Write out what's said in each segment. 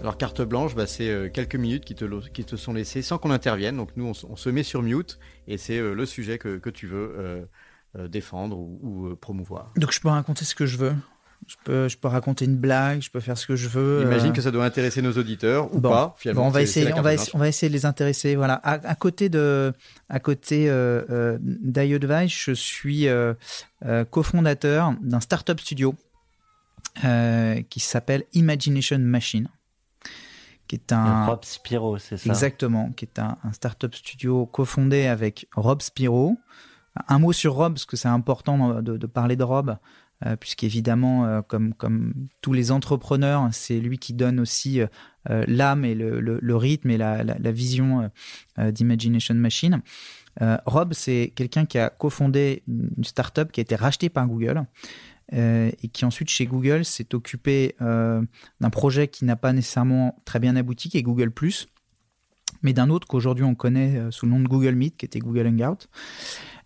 Alors carte blanche, bah, c'est euh, quelques minutes qui te, lo- qui te sont laissées sans qu'on intervienne. Donc nous, on, se met sur mute et c'est euh, le sujet que, que tu veux euh, défendre ou, ou, promouvoir. Donc je peux raconter ce que je veux. Je peux, je peux raconter une blague, je peux faire ce que je veux. Imagine que ça doit intéresser nos auditeurs ou bon. pas. Finalement, Bon, on va essayer, la on carte va, blanche. essa- on va essayer de les intéresser. Voilà. À, à côté de, à côté d'iAdvice, je suis cofondateur d'un startup studio qui s'appelle Imagination Machine, qui est un Rob Spiro, c'est ça exactement, qui est un, un startup studio cofondé avec Rob Spiro. Un mot sur Rob, parce que c'est important de, de parler de Rob, euh, puisqu'évidemment, euh, comme, comme tous les entrepreneurs, c'est lui qui donne aussi euh, l'âme et le, le- le rythme et la, la- la vision d'Imagination Machine. Rob, c'est quelqu'un qui a cofondé une startup qui a été rachetée par Google euh, et qui ensuite, chez Google, s'est occupé euh, d'un projet qui n'a pas nécessairement très bien abouti, qui est Google ⁇ mais d'un autre qu'aujourd'hui on connaît euh, sous le nom de Google Meet, qui était Google Hangout,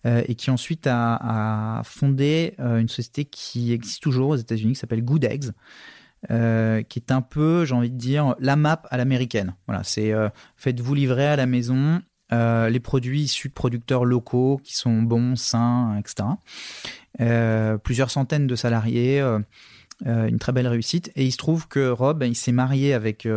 et qui ensuite a, fondé une société qui existe toujours aux États-Unis, qui s'appelle Good Eggs, qui est un peu, j'ai envie de dire, la map à l'américaine. Voilà, c'est faites-vous livrer à la maison euh, les produits issus de producteurs locaux qui sont bons, sains, etc. Euh, plusieurs centaines de salariés. euh, une très belle réussite. Et il se trouve que Rob, ben, il s'est marié avec,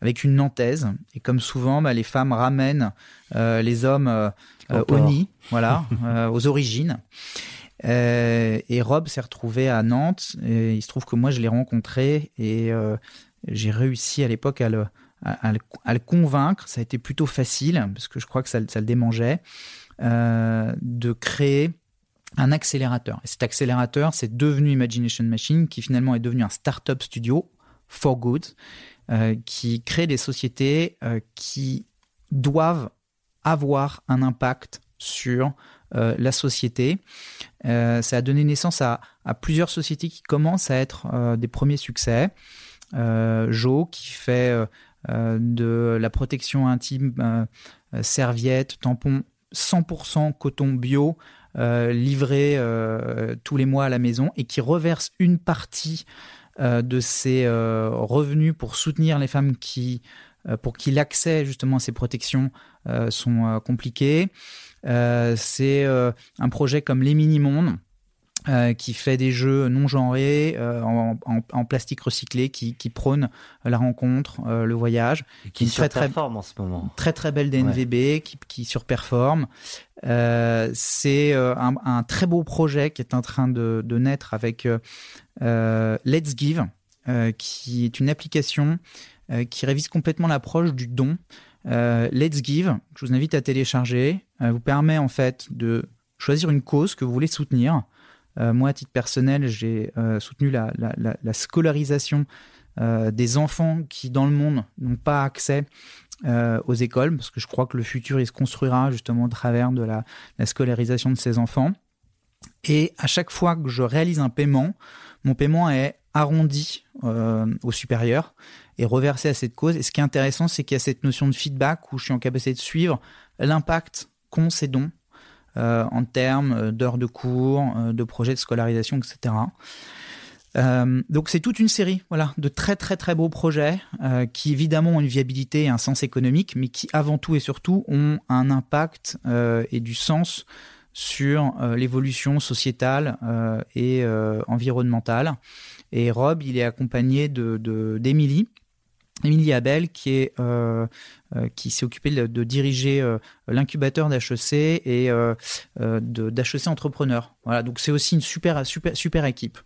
avec une Nantaise. Et comme souvent, ben, les femmes ramènent les hommes Au nid, voilà, aux origines. Et Rob s'est retrouvé à Nantes. Et il se trouve que moi, je l'ai rencontré et j'ai réussi à l'époque à le, à, le, convaincre. Ça a été plutôt facile parce que je crois que ça, le démangeait euh, de créer un accélérateur. Et cet accélérateur, c'est devenu Imagination Machine, qui finalement est devenu un startup studio for good, euh, qui crée des sociétés euh, qui doivent avoir un impact sur la société. Ça a donné naissance à, à plusieurs sociétés qui commencent à être des premiers succès. Jo, qui fait de la protection intime, euh, euh, serviettes, tampons 100% coton bio, euh, livré euh, tous les mois à la maison et qui reverse une partie euh, de ses euh, revenus pour soutenir les femmes qui, euh, pour qui l'accès justement à ces protections euh, sont euh, compliqués. Euh, c'est euh, un projet comme Les Mini-Mondes. Euh, qui fait des jeux non genrés euh, en, en- en plastique recyclé qui, qui prône la rencontre, euh, le voyage Qui Une très, très- surperforme en ce moment. très très belle DNVB qui, qui surperforme. C'est un, un très beau projet qui est en train de, de naître avec Let's Give, qui est une application qui révise complètement l'approche du don. Let's Give, je vous invite à télécharger, vous permet en fait de choisir une cause que vous voulez soutenir. Euh, moi, à titre personnel, j'ai euh, soutenu la, la- la- la scolarisation euh, des enfants qui, dans le monde, n'ont pas accès aux écoles, parce que je crois que le futur, il se construira justement au travers de la, la scolarisation de ces enfants. Et à chaque fois que je réalise un paiement, mon paiement est arrondi au supérieur et reversé à cette cause. Et ce qui est intéressant, c'est qu'il y a cette notion de feedback où je suis en capacité de suivre l'impact qu'ont ces dons en termes euh, d'heures de cours, euh, de projets de scolarisation, etc. Euh, donc c'est toute une série voilà, de très très très beaux projets euh, qui évidemment ont une viabilité et un sens économique, mais qui avant tout et surtout ont un impact euh, et du sens sur euh, l'évolution sociétale euh, et euh, environnementale. Et Rob, il est accompagné de- d'Émilie. Émilie Abel, qui est euh, euh, qui s'est occupée de, diriger euh, l'incubateur d'HEC et d'HEC Entrepreneur. Voilà, donc c'est aussi une super super équipe.